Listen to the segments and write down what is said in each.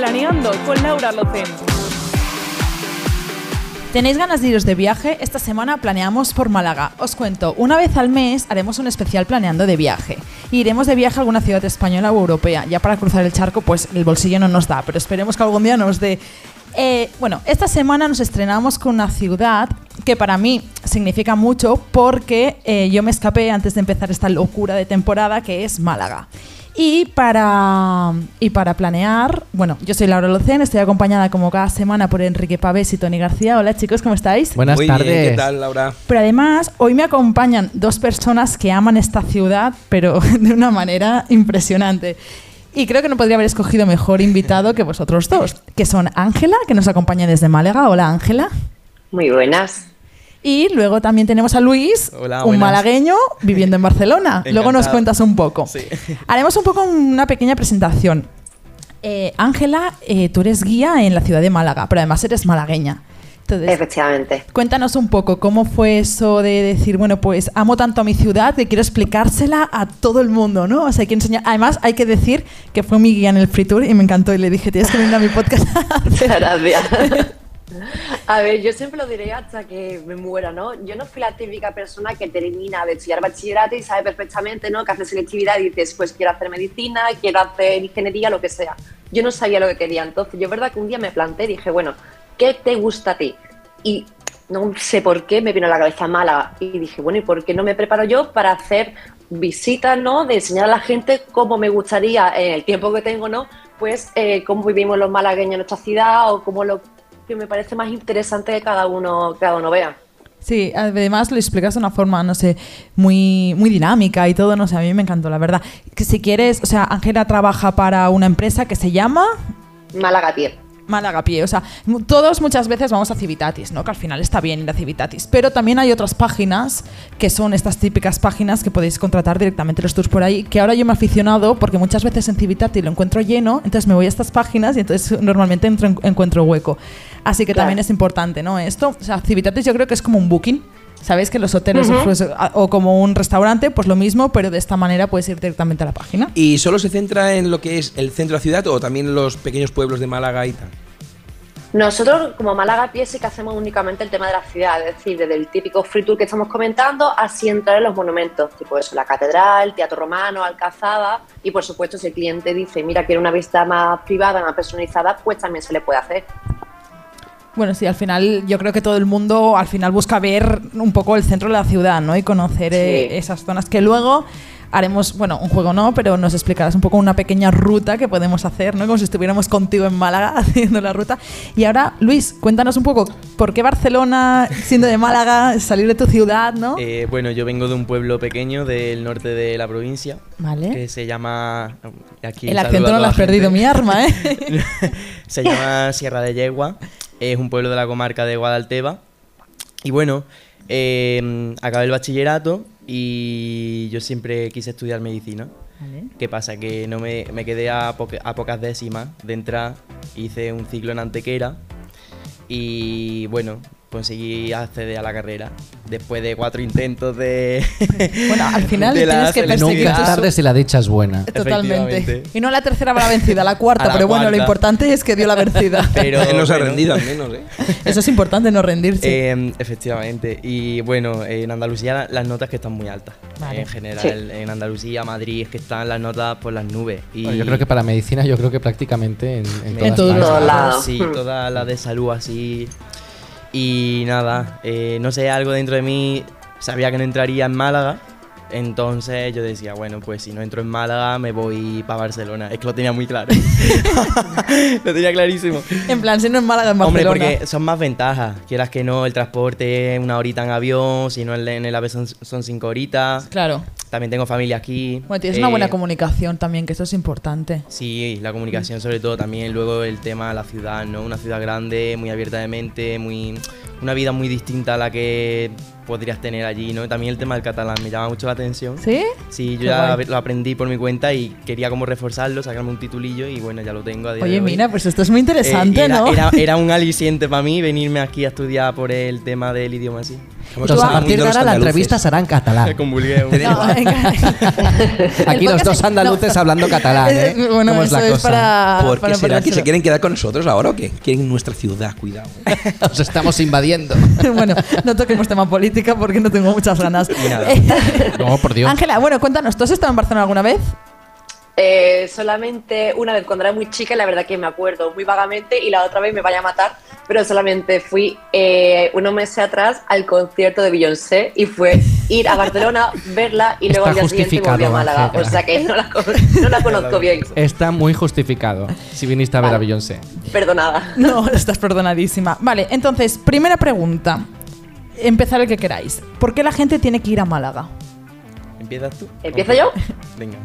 Planeando con Laura Locen. ¿Tenéis ganas de iros de viaje? Esta semana planeamos por Málaga. Os cuento, una vez al mes haremos un especial planeando de viaje. Iremos de viaje a alguna ciudad española o europea. Ya para cruzar el charco, pues el bolsillo no nos da, pero esperemos que algún día nos dé. Eh, bueno, esta semana nos estrenamos con una ciudad que para mí significa mucho porque eh, yo me escapé antes de empezar esta locura de temporada que es Málaga. Y para, y para planear, bueno, yo soy Laura Locen, estoy acompañada como cada semana por Enrique Pavés y Tony García. Hola chicos, ¿cómo estáis? Buenas Muy tardes. bien, ¿qué tal, Laura? Pero además, hoy me acompañan dos personas que aman esta ciudad, pero de una manera impresionante. Y creo que no podría haber escogido mejor invitado que vosotros dos, que son Ángela, que nos acompaña desde Málaga. Hola Ángela. Muy buenas. Y luego también tenemos a Luis, Hola, un buenas. malagueño viviendo en Barcelona. Luego nos cuentas un poco. Sí. Haremos un poco una pequeña presentación. Eh, Ángela, eh, tú eres guía en la ciudad de Málaga, pero además eres malagueña. Entonces, Efectivamente. Cuéntanos un poco cómo fue eso de decir, bueno, pues amo tanto a mi ciudad que quiero explicársela a todo el mundo, ¿no? O sea, hay que enseñar. Además, hay que decir que fue mi guía en el Free Tour y me encantó y le dije, tienes que venir a mi podcast. Gracias. A ver, yo siempre lo diré hasta que me muera, ¿no? Yo no fui la típica persona que termina de estudiar bachillerato y sabe perfectamente, ¿no? Que hace selectividad y dices, pues quiero hacer medicina, quiero hacer ingeniería, lo que sea. Yo no sabía lo que quería. Entonces, yo es verdad que un día me planteé y dije, bueno, ¿qué te gusta a ti? Y no sé por qué me vino la cabeza Málaga. Y dije, bueno, ¿y por qué no me preparo yo para hacer visitas, ¿no? De enseñar a la gente cómo me gustaría, en el tiempo que tengo, ¿no? Pues eh, cómo vivimos los malagueños en nuestra ciudad o cómo lo que me parece más interesante que cada uno, cada uno vea. Sí, además lo explicas de una forma, no sé, muy, muy dinámica y todo, no sé, a mí me encantó, la verdad. Que si quieres, o sea, Ángela trabaja para una empresa que se llama Málaga Pie. Málaga Pie. O sea, todos muchas veces vamos a Civitatis, ¿no? Que al final está bien ir a Civitatis. Pero también hay otras páginas que son estas típicas páginas que podéis contratar directamente los tours por ahí. Que ahora yo me he aficionado porque muchas veces en Civitatis lo encuentro lleno, entonces me voy a estas páginas y entonces normalmente entro en- encuentro hueco. Así que Claro. también es importante, ¿no? Esto, o sea, Civitatis yo creo que es como un booking. Sabéis que los hoteles pues, a- o como un restaurante, pues lo mismo, pero de esta manera puedes ir directamente a la página. ¿Y solo se centra en lo que es el centro de la ciudad o también los pequeños pueblos de Málaga y tal? Nosotros, como Málaga Pie, sí que hacemos únicamente el tema de la ciudad, es decir, desde el típico free tour que estamos comentando, así entrar en los monumentos, tipo eso, la catedral, Teatro Romano, Alcazaba, y por supuesto, si el cliente dice, mira, quiero una vista más privada, más personalizada, pues también se le puede hacer. Bueno, sí, al final yo creo que todo el mundo al final busca ver un poco el centro de la ciudad, ¿no? Y conocer eh, Sí. esas zonas que luego haremos, bueno, un juego no, pero nos explicarás un poco una pequeña ruta que podemos hacer, ¿no? Como si estuviéramos contigo en Málaga haciendo la ruta. Y ahora, Luis, cuéntanos un poco, ¿por qué Barcelona, siendo de Málaga, salir de tu ciudad, ¿no? Eh, bueno, yo vengo de un pueblo pequeño del norte de la provincia Vale. que se llama. Aquí El acento no lo has perdido, mi arma, ¿eh? se llama Sierra de Yegua. Es un pueblo de la comarca de Guadalteba. Y bueno, eh, acabé el bachillerato y yo siempre quise estudiar medicina. Vale. ¿Qué pasa? Que no me, me quedé a, poca- a pocas décimas de entrar, hice un ciclo en Antequera y bueno, conseguí acceder a la carrera. Después de cuatro intentos de... Bueno, al final de tienes que perseguir Nunca tarde si la dicha es buena. Totalmente. Y no la tercera va la vencida, la cuarta, la pero bueno, lo cuarta. importante es que dio la vencida. Pero, no se ha rendido al menos, ¿eh? Eso es importante, no rendirse. Eh, efectivamente. Y bueno, en Andalucía la- las notas que están muy altas. Vale. En general, Sí. en Andalucía, Madrid, es que están las notas por las nubes. Y Bueno, yo creo que para medicina, yo creo que prácticamente en, en En todas todos lados. Sí, toda la de salud así. Y nada, eh, no sé, algo dentro de mí sabía que no entraría en Málaga. Entonces yo decía, bueno, pues si no entro en Málaga me voy para Barcelona. Es que lo tenía muy claro. lo tenía clarísimo. En plan, si no en Málaga, en Hombre, Barcelona. porque son más ventajas. Quieras que no, el transporte, una horita en avión, si no en el AVE son, son cinco horitas. Claro. También tengo familia aquí. Bueno, tienes una buena Eh, comunicación también, que eso es importante. Sí, la comunicación sobre todo también, luego el tema de la ciudad, ¿no? Una ciudad grande, muy abierta de mente, muy una vida muy distinta a la que podrías tener allí, ¿no? También el tema del catalán me llama mucho la atención. ¿Sí? Sí, yo Qué ya guay. lo aprendí por mi cuenta y quería como reforzarlo, sacarme un titulillo y bueno, ya lo tengo a día de Oye, hoy. mira, pues esto es muy Eh, interesante, era, ¿no? Era, era un aliciente para mí venirme aquí a estudiar por el tema del idioma así. Entonces, a partir de ahora la andaluces. entrevista será en catalán. No. Aquí los dos es- andaluces no. hablando catalán, ¿eh? Bueno, ¿Cómo es la es cosa? para. ¿Por qué para será que ponérselo. se quieren quedar con nosotros ahora o qué? Quieren nuestra ciudad, cuidado. Os estamos invadiendo. bueno, no toquemos tema política porque no tengo muchas ganas. nada. No, por Dios. Ángela, bueno, cuéntanos, ¿tú has estado en Barcelona alguna vez? Eh, solamente una vez cuando era muy chica, la verdad que me acuerdo muy vagamente, y la otra vez me vaya a matar, pero solamente fui eh, unos meses atrás al concierto de Beyoncé y fue ir a Barcelona, verla y luego Está al día siguiente volví a justificado, Málaga. Ángela. O sea que no la, no la conozco bien. Está muy justificado si viniste a ver a Vale. Beyoncé. Perdonada. No, estás perdonadísima. Vale, entonces, primera pregunta. Empezar el que queráis. ¿Por qué la gente tiene que ir a Málaga? ¿Empiezas tú? ¿Empiezo yo? Venga.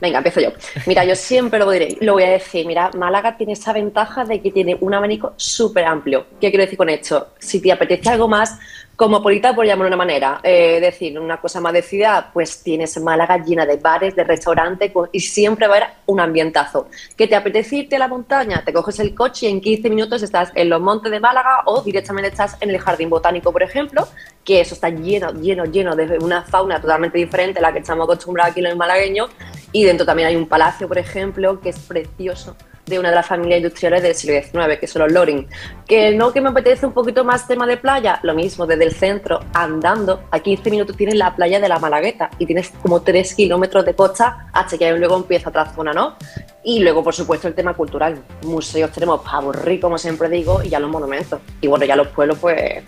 Venga, empiezo yo. Mira, yo siempre lo diré, lo voy a decir. Mira, Málaga tiene esa ventaja de que tiene un abanico súper amplio. ¿Qué quiero decir con esto? Si te apetece algo más cosmopolita, por llamarlo de una manera, eh, decir una cosa más de pues tienes Málaga llena de bares, de restaurantes con- y siempre va a haber un ambientazo. ¿Que te apetece irte a la montaña? Te coges el coche y en 15 minutos estás en los montes de Málaga o directamente estás en el Jardín Botánico, por ejemplo, que eso está lleno, lleno, lleno de una fauna totalmente diferente a la que estamos acostumbrados aquí los malagueños. Y dentro también hay un palacio, por ejemplo, que es precioso, de una de las familias industriales del siglo XIX, que son los Loring. Que no que me apetece un poquito más tema de playa, lo mismo, desde el centro, andando, a 15 minutos tienes la playa de la Malagueta y tienes como 3 kilómetros de costa hasta que luego empieza otra zona, ¿no? Y luego, por supuesto, el tema cultural. Museos tenemos para aburrir, como siempre digo, y ya los monumentos. Y bueno, ya los pueblos, pues,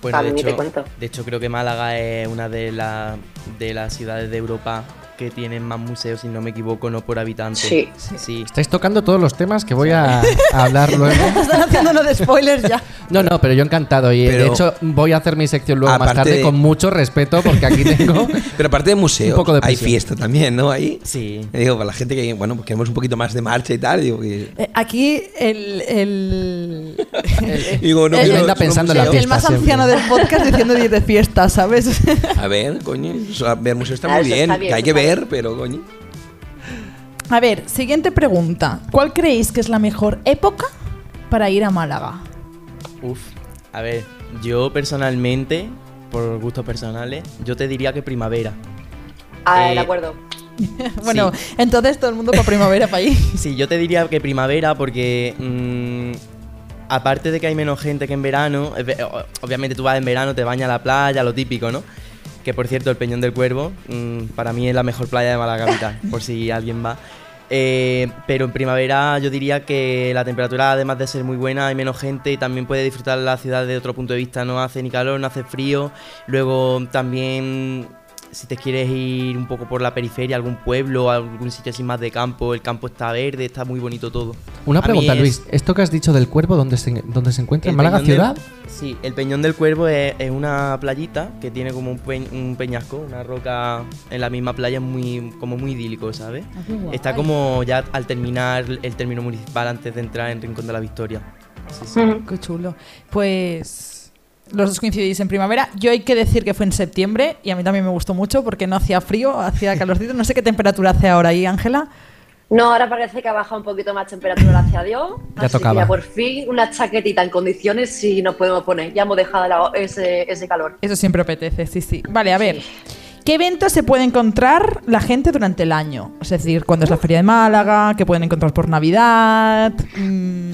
Bueno, a de hecho, cuento. de hecho, creo que Málaga es una de, la- de las ciudades de Europa que tienen más museos, si no me equivoco, no por habitante. Sí. Sí. Estáis tocando todos los temas que voy a, a hablar luego. Están haciendo uno de spoilers ya. No, no, pero yo encantado. Y de Pero- hecho voy a hacer mi sección luego más tarde de- con mucho respeto porque aquí tengo... Pero aparte de museo, Un poco de hay fiesta también, ¿no? Ahí. Sí. Digo, para la gente que, bueno, pues queremos un poquito más de marcha y tal, digo que... Eh, aquí el, el, Digo, no, El- quiero anda pensando en la museo. el más siempre. anciano del podcast diciendo de ir de fiesta, ¿sabes? A ver, coño, ver museo está Ah, muy bien, está bien, que hay que bien. Ver, pero coño. A ver, siguiente pregunta. ¿Cuál creéis que es la mejor época para ir a Málaga? Uf. A ver, yo personalmente, por gustos personales, yo te diría que primavera. Ah, Eh, de acuerdo. Bueno, entonces todo el mundo para primavera para allí. Sí, yo te diría que primavera porque mm, aparte de que hay menos gente que en verano, obviamente tú vas en verano, te bañas a la playa, lo típico, ¿no? Que por cierto, el Peñón del Cuervo mm, para mí es la mejor playa de Málaga capital, por si alguien va. Eh, pero en primavera yo diría que la temperatura, además de ser muy buena, hay menos gente y también puede disfrutar la ciudad de otro punto de vista. No hace ni calor, no hace frío. Luego también, si te quieres ir un poco por la periferia, algún pueblo, algún sitio así más de campo, el campo está verde, está muy bonito todo. Una pregunta, es- Luis. ¿Esto que has dicho del cuervo, dónde se, dónde se encuentra? ¿En Málaga del- ciudad? sí, el Peñón del Cuervo es, es una playita que tiene como un, peñ- un peñasco, una roca en la misma playa, muy, como muy idílico, ¿sabes? Está como ya al terminar el término municipal antes de entrar en Rincón de la Victoria. Sí, sí. Qué chulo. Pues los dos coincidís en primavera. Yo hay que decir que fue en septiembre y a mí también me gustó mucho porque no hacía frío, hacía calorcito. No sé qué temperatura hace ahora ahí, Ángela. No, ahora parece que ha bajado un poquito más temperatura, gracias a Dios. Ya Así tocaba. que ya por fin una chaquetita en condiciones sí nos podemos poner. Ya hemos dejado ese, ese calor. Eso siempre apetece, sí, sí. Vale, a ver. ¿Qué eventos se puede encontrar la gente durante el año? Es decir, cuando es la Feria de Málaga, que pueden encontrar por Navidad. Mm,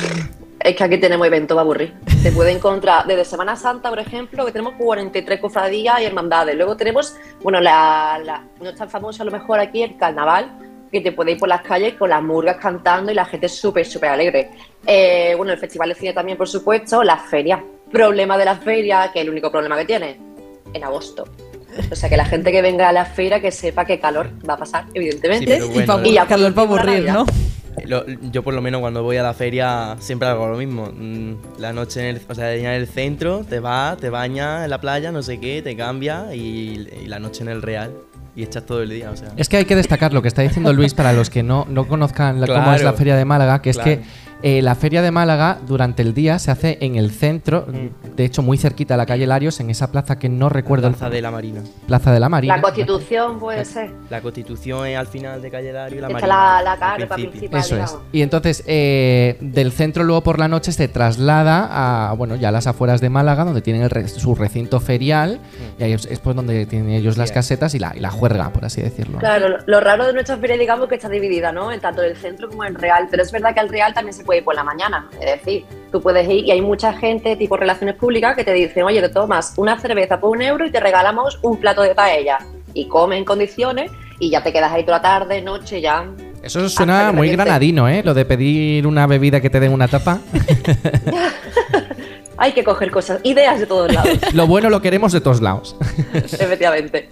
Es que aquí tenemos eventos para aburrir. Te puede encontrar desde Semana Santa, por ejemplo, que tenemos 43 cofradías y hermandades. Luego tenemos, bueno, la, la- no es tan famoso a lo mejor aquí el carnaval, que te puede ir por las calles con las murgas cantando y la gente súper, súper alegre. Eh, bueno, el Festival de Cine también, por supuesto, las ferias. Problema de las ferias, que es el único problema que tiene, en agosto. O sea, que la gente que venga a la feria que sepa que calor va a pasar, evidentemente. Sí, y Y calor para aburrir. ¿no? Lo- yo por lo menos cuando voy a la feria siempre hago lo mismo. Mm, La noche en el, o sea, en el centro, te vas, te bañas en la playa, no sé qué, te cambias y, y la noche en el Real. Y echas todo el día, o sea. Es que hay que destacar lo que está diciendo Luis para los que no, no conozcan la- cómo es la. Feria de Málaga, que es que Eh, la feria de Málaga durante el día se hace en el centro, Mm. de hecho muy cerquita a la calle Larios, en esa plaza que no recuerdo. el- Plaza de la Marina. Plaza de la Marina. La Constitución puede ser. La Constitución es al final de Calle Lario y la Está Marina. la, la carpa principal, Eso es. digamos. Y entonces, eh, del centro luego por la noche se traslada a, bueno, ya a las afueras de Málaga, donde tienen el re- su recinto ferial, y ahí es, es pues donde tienen ellos las Sí. casetas y la, y la juerga, por así decirlo. Claro, lo, lo raro de nuestra feria, digamos, que está dividida, ¿no? En tanto el centro como el real. Pero es verdad que al real también se puede ir por la mañana. Es decir, tú puedes ir y hay mucha gente, tipo relaciones públicas, que te dicen, oye, te tomas una cerveza por un euro y te regalamos un plato de paella. Y come en condiciones y ya te quedas ahí toda la tarde, noche, ya. Eso suena muy granadino, ¿eh? Lo de pedir una bebida que te den una tapa. Hay que coger cosas, ideas de todos lados, lo bueno lo queremos de todos lados. efectivamente.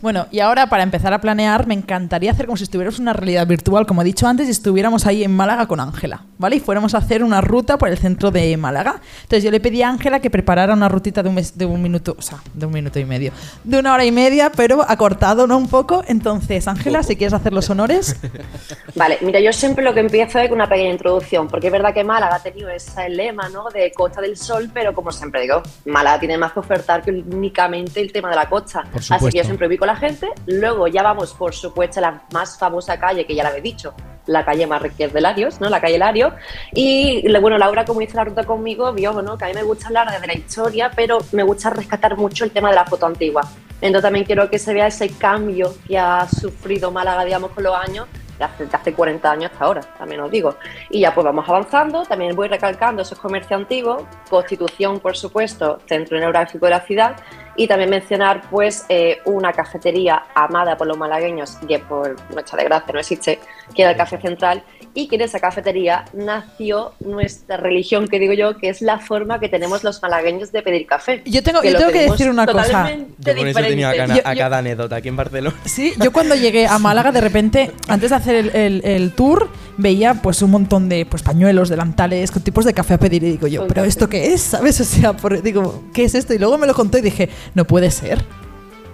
Bueno, y ahora para empezar a planear, me encantaría hacer como si estuviéramos en una realidad virtual, como he dicho antes, y estuviéramos ahí en Málaga con Ángela, ¿vale? Y fuéramos a hacer una ruta por el centro de Málaga. Entonces yo le pedí a Ángela que preparara una rutita de un, mes- de un minuto, o sea, de un minuto y medio, de una hora y media, pero acortado, ¿no? Un poco. Entonces, Ángela, si quieres hacer los honores. Vale, mira, yo siempre lo que empiezo es con una pequeña introducción, porque es verdad que Málaga ha tenido ese lema, ¿no? De Costa del Sol, pero como siempre digo, Málaga tiene más que ofertar que únicamente el tema de la costa. Por Así que yo siempre ubico la gente, luego ya vamos, por supuesto, a la más famosa calle, que ya la habéis dicho, la calle Marqués de Larios, ¿no? La calle Larios. Y bueno, Laura, como hizo la ruta conmigo, vio, ¿no? Que a mí me gusta hablar desde la historia, pero me gusta rescatar mucho el tema de la foto antigua. Entonces también quiero que se vea ese cambio que ha sufrido Málaga, digamos, con los años, de hace, de hace 40 años hasta ahora, también os digo. Y ya pues vamos avanzando, también voy recalcando esos comercios antiguos, Constitución, por supuesto, centro neurálgico de la ciudad, y también mencionar pues eh, una cafetería amada por los malagueños, que por nuestra desgracia no existe, que era el Café Central, y que en esa cafetería nació nuestra religión, que digo yo, que es la forma que tenemos los malagueños de pedir café. Yo tengo- yo lo tengo que decir una cosa. Yo con eso tenía a, Yo- a yo- cada anécdota aquí en Barcelona. Sí, yo cuando llegué a Málaga, de repente, antes de hacer el, el- el tour, veía pues un montón de pues, pañuelos, delantales, con tipos de café a pedir. Y digo yo, ¿pero esto qué es? ¿Sabes? O sea, por- digo, ¿qué es esto? Y luego me lo contó y dije, no puede ser.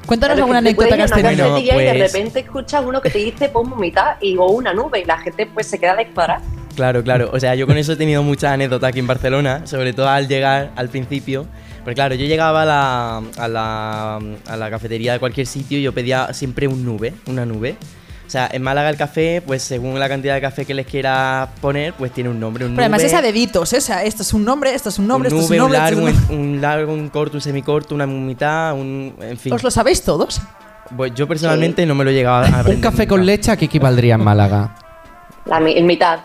Cuéntanos Claro, alguna anécdota que has tenido. Bueno, cafetería y de pues- repente escuchas uno que te dice pon mitad y o una nube y la gente pues se queda descuadrada. Claro, claro. O sea, yo con eso he tenido muchas anécdotas aquí en Barcelona, sobre todo al llegar al principio. Porque claro, yo llegaba a la, a la, a la cafetería de cualquier sitio y yo pedía siempre un nube, una nube. O sea, en Málaga el café, pues según la cantidad de café que les quiera poner, pues tiene un nombre. Un Pero además nube, es a deditos, ¿eh? O sea, esto es un nombre, esto es un nombre, un esto es nube, un un nombre. esto largo, es un- un, un largo, un corto, un semicorto, una mitad, un... En fin. ¿Os lo sabéis todos? Pues yo personalmente no me lo he llegado a aprender Un café con leche, ¿a qué equivaldría en Málaga? La mi- mitad.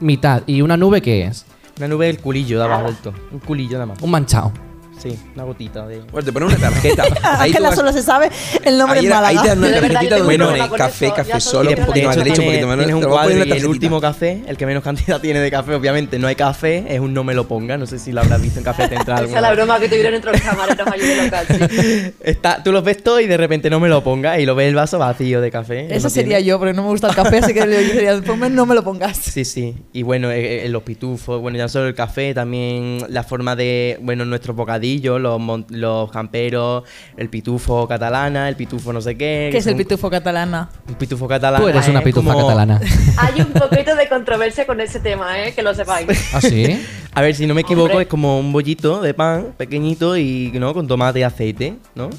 Mitad. ¿Y una nube qué es? Una nube del culillo daba vuelto. Un culillo nada más. Un manchao. Sí, una gotita de... Pues te ponen una tarjeta. Ahí Ángela vas- solo se sabe el nombre ahí, en ahí te dan Málaga. una tarjetita donde un pone con café, eso, café solo, un poquito más la de leche, un tiene, poquito más tienes un te voy a cuadro y el último café, el que menos cantidad tiene de café, obviamente no hay café, es un no me lo ponga, no sé si lo habrás visto en Café Central. Esa alguna es la broma que tuvieron entre los camareros allí de local. sí. Está, tú los ves todos y de repente no me lo pongas y lo ves el vaso vacío de café. Esa no sería yo, porque no me gusta el café, así que yo diría, ponme, no me lo pongas. Sí, sí. Y bueno, eh, eh, los pitufos, bueno, ya solo el café, también la forma de, bueno, nuestros bocadillos, los, los camperos, el pitufo catalana, el pitufo no sé qué. ¿Qué es el pitufo catalana? Un pitufo catalana. Tú eres una pitufa como- catalana. Hay un poquito de controversia con ese tema, ¿eh? que lo sepáis. ¿Ah, sí? A ver, si no me equivoco, Hombre. es como un bollito de pan pequeñito y, ¿no? Con tomate y aceite, ¿no?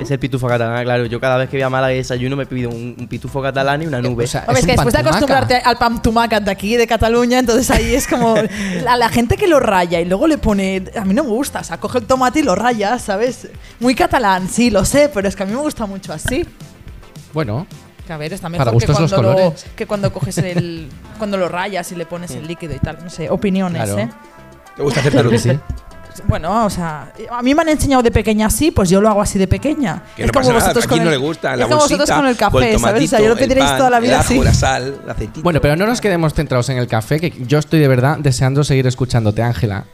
Es el pitufo catalán, claro. Yo cada vez que voy a Málaga y desayuno me pido un, un pitufo catalán y una nube. O sea, Hombre, es un que después de acostumbrarte al pan tumaca de aquí, de Cataluña, entonces ahí es como la, la gente que lo raya y luego le pone. A mí no me gusta, o sea, coge el tomate y lo raya, ¿sabes? Muy catalán, sí, lo sé, pero es que a mí me gusta mucho así. Bueno, Que a ver, está mejor Para que cuando, lo, que cuando coges el. cuando lo rayas y le pones el líquido y tal. No sé, opiniones, Claro. ¿eh? Te gusta acertar que sí. Bueno, o sea, a mí me han enseñado de pequeña así, pues yo lo hago así de pequeña. Que no pasa nada, a quién no le gusta, es la como bolsita, vosotros con el el café, ¿sabes? O sea, yo lo el pediréis toda la vida el ajo, así. la sal, el aceitito. Bueno, pero no nos quedemos centrados en el café, que yo estoy de verdad deseando seguir escuchándote, Ángela.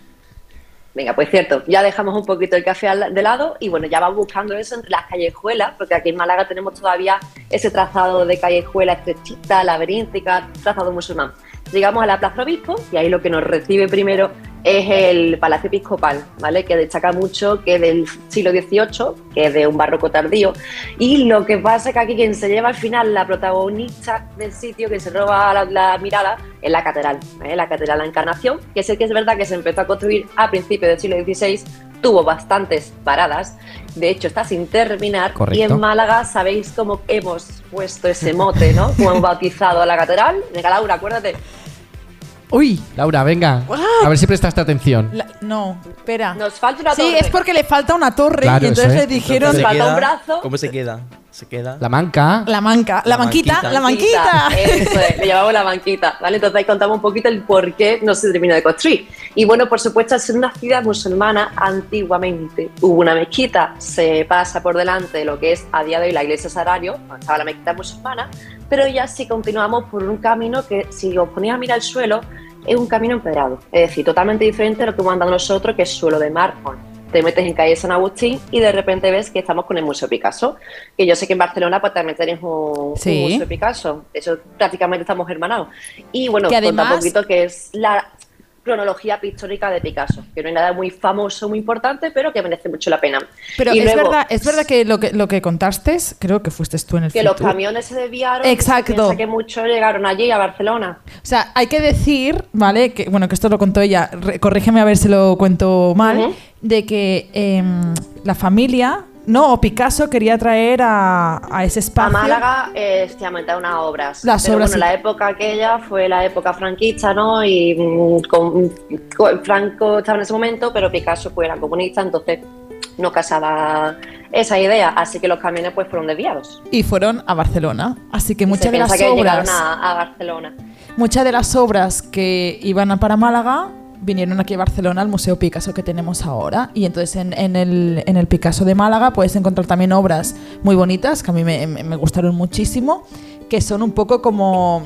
Venga, pues cierto, ya dejamos un poquito el café al- de lado y bueno, ya vamos buscando eso entre las callejuelas, porque aquí en Málaga tenemos todavía ese trazado de callejuela estrechita, laberíntica, trazado musulmán. Llegamos a la Plaza Obispo y ahí lo que nos recibe primero es el Palacio Episcopal, ¿vale? Que destaca mucho que es del siglo XVIII, que es de un barroco tardío. Y lo que pasa es que aquí quien se lleva al final la protagonista del sitio, que se roba la, la mirada, en la catedral, ¿eh? la catedral de la Encarnación, que sé que es verdad que se empezó a construir a principios del siglo XVI, tuvo bastantes paradas, de hecho está sin terminar, y en Málaga sabéis cómo hemos puesto ese mote, ¿no? Hemos bautizado a la catedral. Venga, Laura, acuérdate. Uy, Laura, venga. A ver si prestaste atención. la- no, espera. Nos falta una Sí, torre. es porque le falta una torre Claro, y entonces eso le es. dijeron ¿Cómo falta un brazo. ¿Cómo se queda? ¿Se queda? La manca. la manca, la, La manquita, manquita. la manquita. Eso es, le llamamos la banquita, ¿vale? Entonces ahí contamos un poquito el por qué no se terminó de construir. Y bueno, por supuesto, al ser una ciudad musulmana, antiguamente hubo una mezquita, se pasa por delante de lo que es a día de hoy la iglesia Sarario, donde estaba la mezquita musulmana, pero ya sí continuamos por un camino que, si os ponéis a mirar el suelo, es un camino empedrado, es decir, totalmente diferente a lo que hemos andado nosotros, que es suelo de mármol. Te metes en calle San Agustín y de repente ves que estamos con el Museo Picasso, que yo sé que en Barcelona pues también tenéis un, Sí. un Museo Picasso, eso prácticamente estamos hermanados. Y bueno, Que además- un poquito que es la cronología pictórica de Picasso, que no hay nada muy famoso, muy importante, pero que merece mucho la pena. Pero Y es luego, verdad, es verdad que lo que lo que contaste, creo que fuiste tú en el que los camiones se desviaron, Exacto. y que muchos llegaron allí a Barcelona. O sea, hay que decir, ¿vale? Que, bueno, que esto lo contó ella, corrígeme a ver si lo cuento mal, de que em, la familia, ¿no? O Picasso quería traer a, a ese espacio. A Málaga, eh, a unas obras. Las Pero obras, bueno, sí. la época aquella fue la época franquista, ¿no? Y mm, con, con- Franco estaba en ese momento, pero Picasso pues, era comunista, entonces no casaba esa idea. Así que los camiones pues fueron desviados. Y fueron a Barcelona. Así que Se muchas de las que obras. a, a Barcelona. Muchas de las obras que iban a para Málaga vinieron aquí a Barcelona al Museo Picasso que tenemos ahora. Y entonces en, en el, en el Picasso de Málaga puedes encontrar también obras muy bonitas, que a mí me, gustaron muchísimo, que son un poco como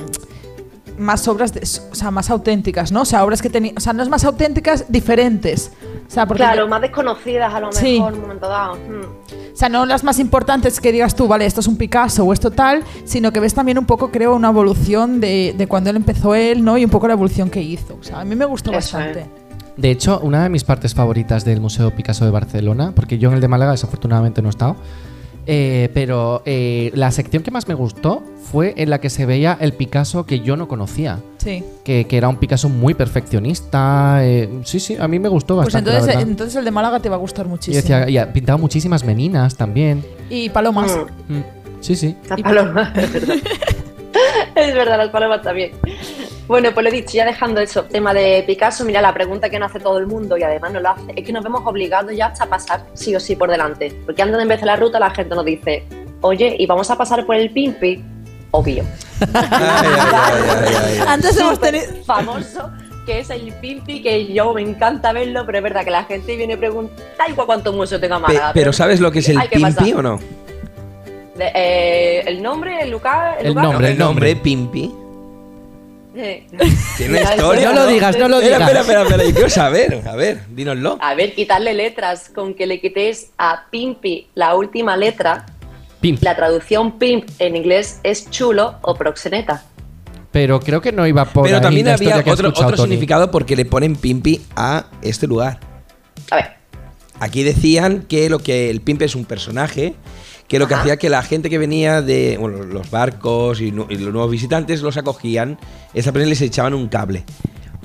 más obras, de- o sea, más auténticas, ¿no? O sea, obras que tenían, o sea, no es más auténticas, diferentes. O sea, porque Claro, más desconocidas a lo mejor Sí. en un momento dado. Mm. O sea, no las más importantes que digas tú, vale, esto es un Picasso o esto tal, sino que ves también un poco, creo, una evolución de, de cuando él empezó él, ¿no? Y un poco la evolución que hizo. O sea, a mí me gustó Eso bastante. De hecho, una de mis partes favoritas del Museo Picasso de Barcelona, porque yo en el de Málaga desafortunadamente no he estado, eh, pero eh, la sección que más me gustó fue en la que se veía el Picasso que yo no conocía, Sí. que, que era un Picasso muy perfeccionista. eh, sí, sí, a mí me gustó Pues bastante. la entonces, entonces el de Málaga te va a gustar y muchísimo. decía, y ha pintado muchísimas meninas también. Y palomas. Mm. Sí, sí. Las Y- palomas, es verdad. es verdad, las palomas también. Bueno, pues lo he dicho, ya dejando eso, tema de Picasso, mira la pregunta que nos hace todo el mundo y además nos lo hace, es que nos vemos obligados ya hasta a pasar sí o sí por delante. Porque antes de empezar la ruta la gente nos dice, oye, ¿y vamos a pasar por el Pimpi? Obvio. Ay. Antes hemos tenido. famoso que es el Pimpi, que yo me encanta verlo, pero es verdad que la gente viene y pregunta, da igual cuántos museos tenga Pe- Málaga. pero ¿sabes lo que es el Pimpi pasar. o no? De- eh, el nombre, el lugar, El lugar, nombre. el nombre Pimpi. Eh, Tiene mira, historia. No lo digas, no lo digas. espera, espera, espera, yo quiero saber. A ver, dínoslo. A ver, quitarle letras, con que le quitéis a Pimpi la última letra, Pimp. la traducción pimp en inglés es chulo o proxeneta. Pero creo que no iba por Pero ahí también la había otro, otro significado porque le ponen Pimpi a este lugar. A ver, Aquí decían que lo que el Pimpi es un personaje que lo que Ajá. hacía que la gente que venía de bueno, los barcos y, y los nuevos visitantes los acogían, esa persona les echaban un cable.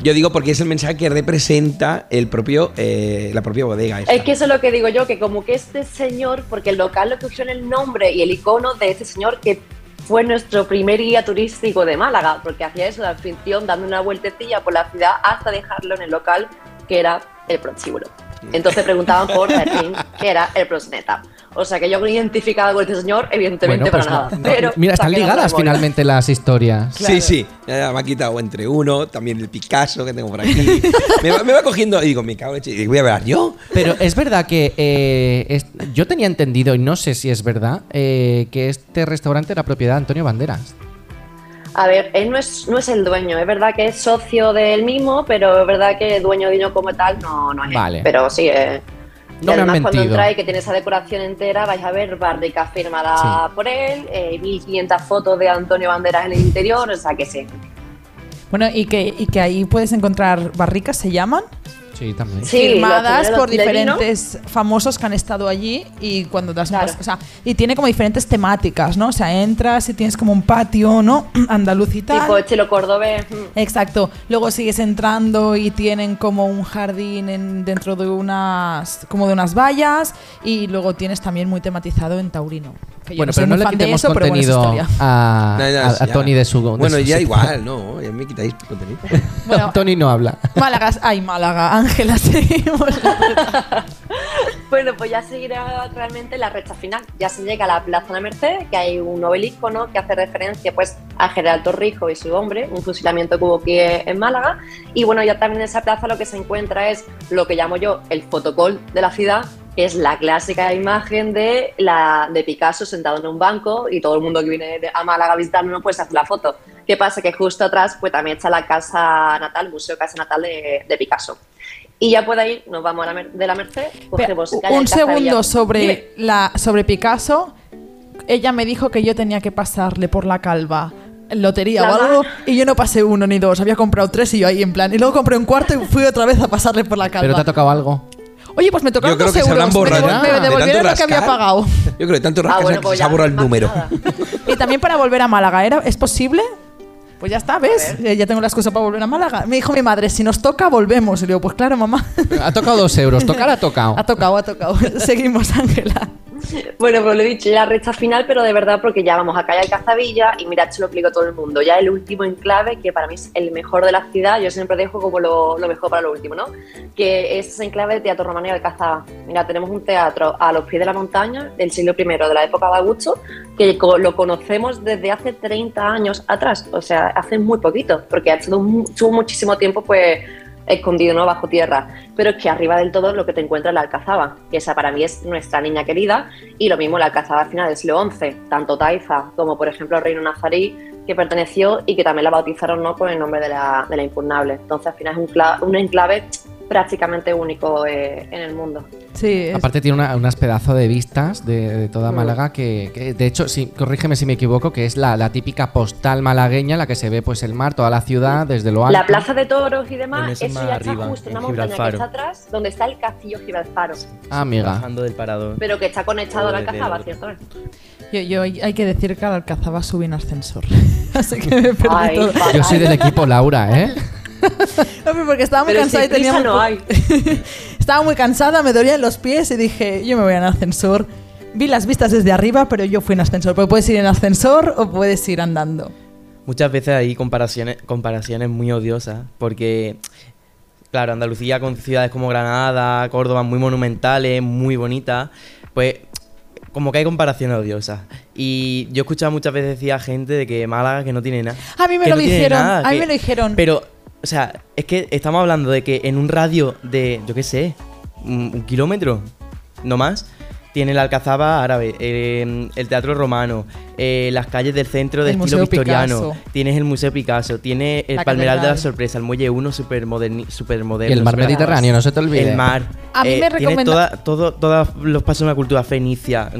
Yo digo porque es el mensaje que representa el propio, eh, la propia bodega. esta. es que eso es lo que digo yo, que como que este señor, porque el local lo cogió en el nombre y el icono de este señor que fue nuestro primer guía turístico de Málaga, porque hacía eso de anfitrión, dando una vueltecilla por la ciudad hasta dejarlo en el local que era el prostíbulo. Entonces preguntaban por Berlín, que era el prosneta. O sea que yo no identificaba con este señor, evidentemente, Bueno, pues para no, nada. no. Pero Mira, están ligadas finalmente las historias. Sí, sí. Ya me ha quitado entre uno, también el Picasso que tengo por aquí. me, va, me va cogiendo y digo, me cago en voy a ver yo. Pero es verdad que eh, es- yo tenía entendido, y no sé si es verdad, eh, que este restaurante era propiedad de Antonio Banderas. A ver, él no es, no es el dueño, es verdad que es socio del mismo, pero es verdad que dueño de uno como tal no, no es. él. Vale. Pero sí, eh, y No me además cuando mentido. entráis que tiene esa decoración entera, vais a ver barrica firmada Sí. por él, eh, 1500 fotos de Antonio Banderas en el interior, o sea que sí. Bueno, y que, y que ahí puedes encontrar barricas, ¿se llaman? Sí, también. Sí, firmadas por vino. diferentes famosos que han estado allí y cuando das Claro. o sea, y tiene como diferentes temáticas, ¿no? O sea, entras y tienes como un patio, ¿no? Andaluz y tal. Tipo estilo cordobés. mm. Exacto. Luego sigues entrando y tienen como un jardín en- dentro de unas como de unas vallas y luego tienes también muy tematizado en taurino. Que yo Bueno, soy pero no le fan de quitemos eso, pero bueno, es contenido a, No, no, a- a ya. Tony de su. de Bueno, su ya igual, no, ya me quitáis contenido. Bueno, Tony no habla. Málaga, ay Málaga, Ángela, seguimos. Bueno, pues ya seguirá realmente la recta final. Ya se llega a la Plaza de la Merced, que hay un obelisco ¿no? que hace referencia pues, a General Torrijos y su hombre, un fusilamiento que hubo aquí en Málaga. Y bueno, ya también en esa plaza lo que se encuentra es lo que llamo yo el fotocall de la ciudad, que es la clásica imagen de, la, de Picasso sentado en un banco y todo el mundo que viene a Málaga a visitarnos pues hace la foto. ¿Qué pasa? Que justo atrás pues también está la casa natal, Museo Casa Natal de, de Picasso. Y ya por ahí nos vamos a la Mer- de la Merced, Pero, cogemos calle un segundo sobre Dime. la sobre Picasso. Ella me dijo que yo tenía que pasarle por la calva lotería La o algo mar- y yo no pasé uno ni dos, había comprado tres y yo ahí en plan y luego compré un cuarto y fui otra vez a pasarle por la calva. Pero te ha tocado algo. Oye, pues me tocaron Yo creo dos que se euros. me borrado. devol- me, de devolvieron tanto lo que había pagado. Yo creo que de tanto Ah, rascar bueno, se- pues se ha borrado el número. Y también para volver a Málaga, ¿era? ¿es posible? Pues ya está, ¿ves? Eh, Ya tengo la excusa para volver a Málaga. Me dijo mi madre, si nos toca, volvemos. Y le digo, pues claro, mamá. Ha tocado dos euros. Tocar ha tocado. ha tocado, ha tocado. Seguimos, Ángela. Bueno, pues lo he dicho, la recta final, pero de verdad porque ya vamos a calle Alcazabilla y mirad, se lo explico a todo el mundo. Ya el último enclave, que para mí es el mejor de la ciudad, yo siempre dejo como lo, mejor para lo último, ¿no? Que es ese enclave de Teatro Romano y Alcazaba. Mira, tenemos un teatro a los pies de la montaña del siglo I, de la época de Augusto, que lo conocemos desde hace 30 años atrás, o sea, hace muy poquito, porque ha estado muchísimo tiempo, pues escondido ¿no? bajo tierra, pero es que arriba del todo lo que te encuentras es la Alcazaba, que esa para mí es nuestra niña querida, y lo mismo la Alcazaba al final del siglo XI, tanto Taifa como por ejemplo el Reino Nazarí, que perteneció y que también la bautizaron ¿no? con el nombre de la, de la impugnable. Entonces al final es un, un enclave prácticamente único eh, en el mundo. Sí, es- Aparte tiene una- unas pedazos de vistas de, de toda Mm. Málaga que, que, de hecho, sí, corrígeme si me equivoco, que es la, la típica postal malagueña, la que se ve pues el mar, toda la ciudad desde lo alto. La plaza de toros y demás, eso ya arriba, está justo en una montaña que Gibralfaro. está atrás, donde está el castillo Gibralfaro, Ah, amiga. Bajando del parador. pero que está conectado a la ¿cierto? Yo, yo hay que decir que al Alcazaba subí en ascensor. Así que me perdí Ay, todo. Yo soy del equipo Laura, ¿eh? Porque estaba muy Pero cansada si y tenía prisa muy no po- hay. estaba muy cansada, me dolían los pies y dije, yo me voy en ascensor. Vi las vistas desde arriba, pero yo fui en ascensor. Porque puedes ir en ascensor o puedes ir andando. Muchas veces hay comparaciones, comparaciones muy odiosas, porque, claro, Andalucía con ciudades como Granada, Córdoba, muy monumentales, muy bonitas, pues como que hay comparaciones odiosas. Y yo he escuchado muchas veces decir a gente de que Málaga que no tiene nada. A mí me lo no dijeron, nada, a mí que- me lo dijeron. Pero, o sea, es que estamos hablando de que en un radio de, yo qué sé, un, un kilómetro, no más, tiene la Alcazaba árabe, eh, el Teatro Romano, eh, las calles del centro de El estilo Museo victoriano, Picasso. tienes el Museo Picasso, tiene el La Palmeral de la Catedral. Sorpresa, el Muelle 1 super, moderno. Y el mar super- Mediterráneo, no se te olvide. El mar. A mí me tienes recomenda- toda- todo, todos los pasos de una cultura fenicia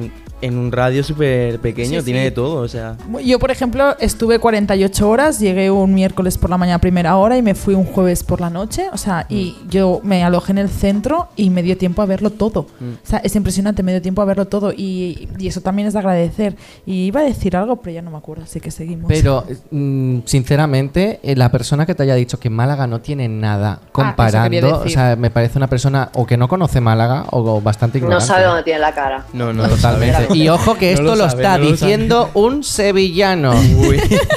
en, un radio súper pequeño, Sí, tiene sí. de todo, o sea... Yo, por ejemplo, estuve 48 horas, llegué un miércoles por la mañana a primera hora y me fui un jueves por la noche. O sea, y yo me alojé en el centro y me dio tiempo a verlo todo. Mm. O sea, es impresionante, me dio tiempo a verlo todo y, y eso también es de agradecer. Y iba a decir algo, pero ya no me acuerdo, así que seguimos. Pero, mm, sinceramente, eh, la persona que te haya dicho que Málaga no tiene nada quería comparando, o sea, me parece una persona o que no conoce Málaga o bastante No ignorante. sabe dónde tiene la cara. No, no, Totalmente. Y ojo que No esto lo lo, sabe, está no lo sabe. diciendo un sevillano.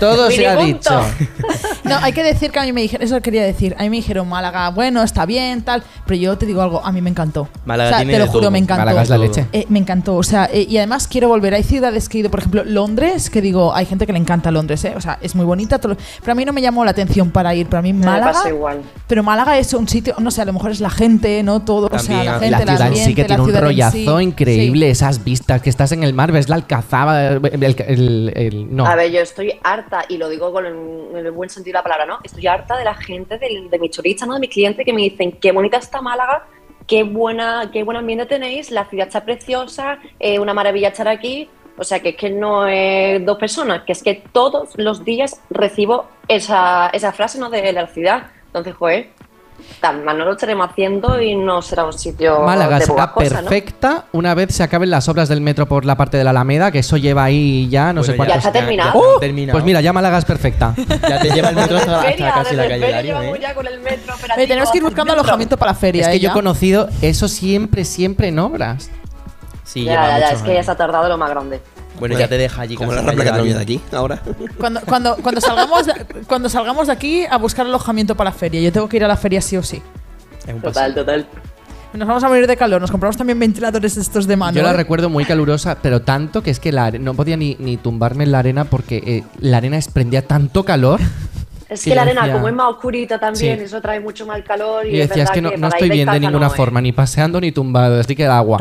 Todo se ha dicho. No, hay que decir que a mí me dijeron, eso quería decir, a mí me dijeron Málaga, bueno, está bien, tal, pero yo te digo algo, a mí me encantó. Málaga o sea, tiene te lo juro, todo. me encantó. Málaga es la leche. Eh, me encantó, o sea, eh, y además quiero volver. Hay ciudades que he ido, por ejemplo, Londres, que digo, hay gente que le encanta Londres, ¿eh? o sea, es muy bonita, todo pero a mí no me llamó la atención para ir. Pero a mí Me Málaga, pasa igual. pero Málaga es un sitio, no sé, a lo mejor es la gente, no todo, o sea, la la gente, la ciudad en sí que la tiene un rollazo sí. increíble, esas vistas que en el mar, ves la alcazaba, no. A ver, yo estoy harta, y lo digo con el, en el buen sentido de la palabra, ¿no? Estoy harta de la gente, del- de, mis turistas, ¿no? De mis clientes que me dicen, qué bonita está Málaga, qué buena, qué buen ambiente tenéis, la ciudad está preciosa, es una maravilla estar aquí. O sea, que es que no es dos personas, que es que todos los días recibo esa, esa frase, ¿no? De la ciudad. Entonces, joder, También no lo estaremos haciendo y no será un sitio Málaga de perfecta una vez se acaben las obras del metro por la parte de la Alameda, que eso lleva ahí ya no sé Bueno, Ya está terminado. ya ¡Uh! está terminado. Pues mira, ya Málaga es perfecta. Ya te lleva el metro hasta, hasta Feria, casi la calle llevamos ¿eh? ya con el metro Oye, operativo tenemos que ir buscando alojamiento para la feria. es que ¿eh, yo he conocido eso siempre, siempre en obras. Sí, Ya, ya, ya, es que ya se ha tardado lo más grande. Bueno, ya te deja allí Como la Rambla Cataluña de aquí, ahora. Cuando, cuando, cuando, salgamos de, cuando salgamos de aquí a buscar alojamiento para la feria. Yo tengo que ir a la feria sí o sí. Es un Total, total. Nos vamos a morir de calor. Nos compramos también ventiladores estos de mano. Yo la ¿eh? recuerdo muy calurosa, pero tanto que es que la no podía ni, ni tumbarme en la arena porque eh, la arena desprendía tanto calor. Es que la arena, decía- como es más oscurita también, Sí. eso trae mucho más calor. Y, Y decía, es que no, no estoy bien de ninguna no es". forma, ni paseando ni tumbado, así que el agua.